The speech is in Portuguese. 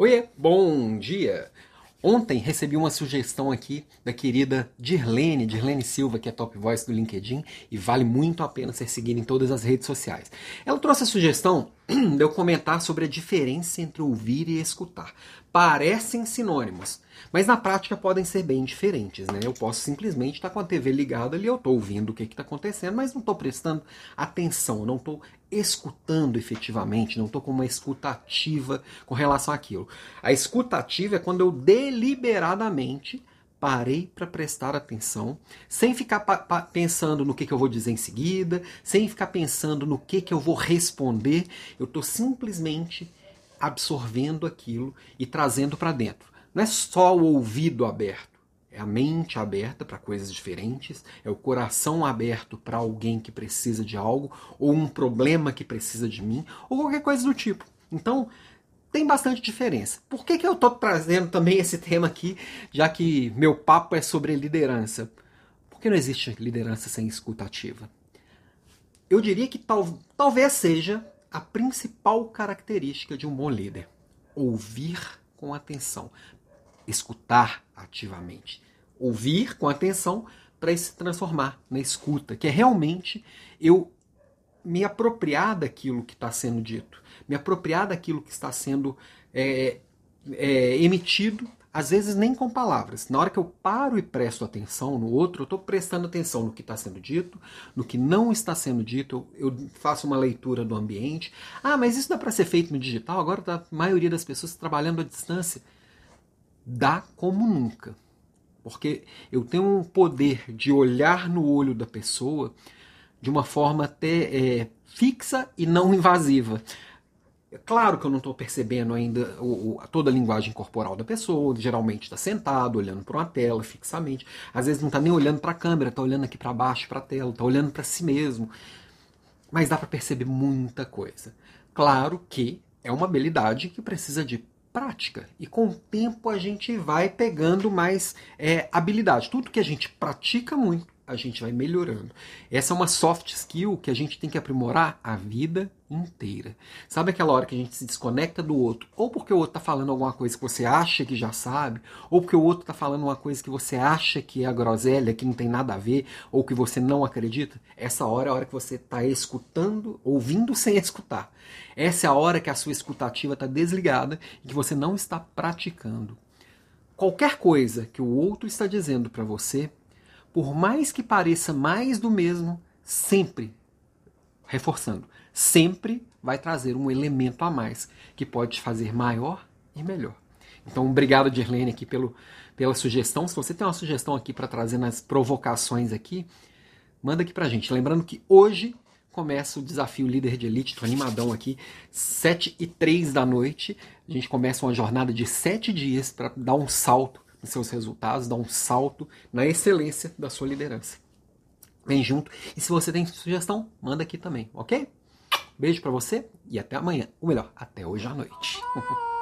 Oiê, bom dia! Ontem recebi uma sugestão aqui da querida Dirlene, Dirlene Silva, que é top voice do LinkedIn e vale muito a pena ser seguida em todas as redes sociais. Ela trouxe a sugestão de eu comentar sobre a diferença entre ouvir e escutar. Parecem sinônimos, mas na prática podem ser bem diferentes. Né? Eu posso simplesmente estar com a TV ligada ali, eu estou ouvindo o que está acontecendo, mas não estou prestando atenção, não estou escutando efetivamente, não estou com uma escuta ativa com relação àquilo. A escuta ativa é quando eu deliberadamente parei para prestar atenção, sem ficar pensando no que, que eu vou dizer em seguida, sem ficar pensando no que, que eu vou responder. Eu estou simplesmente absorvendo aquilo e trazendo para dentro. Não é só o ouvido aberto, é a mente aberta para coisas diferentes, é o coração aberto para alguém que precisa de algo, ou um problema que precisa de mim, ou qualquer coisa do tipo. Então, tem bastante diferença. Por que, que eu estou trazendo também esse tema aqui, já que meu papo é sobre liderança? Porque não existe liderança sem escutativa. Eu diria que tal, talvez seja a principal característica de um bom líder: ouvir com atenção, escutar ativamente. Ouvir com atenção para se transformar na escuta, que é realmente eu me apropriar daquilo que está sendo dito, me apropriar daquilo que está sendo é, é, emitido, às vezes nem com palavras. Na hora que eu paro e presto atenção no outro, eu estou prestando atenção no que está sendo dito, no que não está sendo dito, eu, faço uma leitura do ambiente. Ah, mas isso dá para ser feito no digital? Agora tá a maioria das pessoas trabalhando à distância. Dá como nunca. Porque eu tenho um poder de olhar no olho da pessoa de uma forma até é, fixa e não invasiva. É claro que eu não estou percebendo ainda o, o, toda a linguagem corporal da pessoa, geralmente está sentado, olhando para uma tela fixamente. Às vezes não está nem olhando para a câmera, está olhando aqui para baixo, para a tela, está olhando para si mesmo. Mas dá para perceber muita coisa. Claro que é uma habilidade que precisa de prática. E com o tempo a gente vai pegando mais é, habilidade. Tudo que a gente pratica muito, a gente vai melhorando. Essa é uma soft skill que a gente tem que aprimorar a vida inteira. Sabe aquela hora que a gente se desconecta do outro, ou porque o outro está falando alguma coisa que você acha que já sabe, ou porque o outro está falando uma coisa que você acha que é a groselha, que não tem nada a ver, ou que você não acredita? Essa hora é a hora que você está escutando, ouvindo sem escutar. Essa é a hora que a sua escutativa está desligada e que você não está praticando. Qualquer coisa que o outro está dizendo para você, por mais que pareça mais do mesmo, sempre, reforçando, sempre vai trazer um elemento a mais que pode te fazer maior e melhor. Então, obrigado, Dirlene, aqui pelo, pela sugestão. Se você tem uma sugestão aqui para trazer nas provocações aqui, manda aqui pra gente. Lembrando que hoje começa o desafio Líder de Elite, tô animadão aqui, 7 e 3 da noite. A gente começa uma jornada de 7 dias para dar um salto nos seus resultados, dar um salto na excelência da sua liderança. Vem junto. E se você tem sugestão, manda aqui também, ok? Beijo para você e até amanhã. O melhor, até hoje à noite.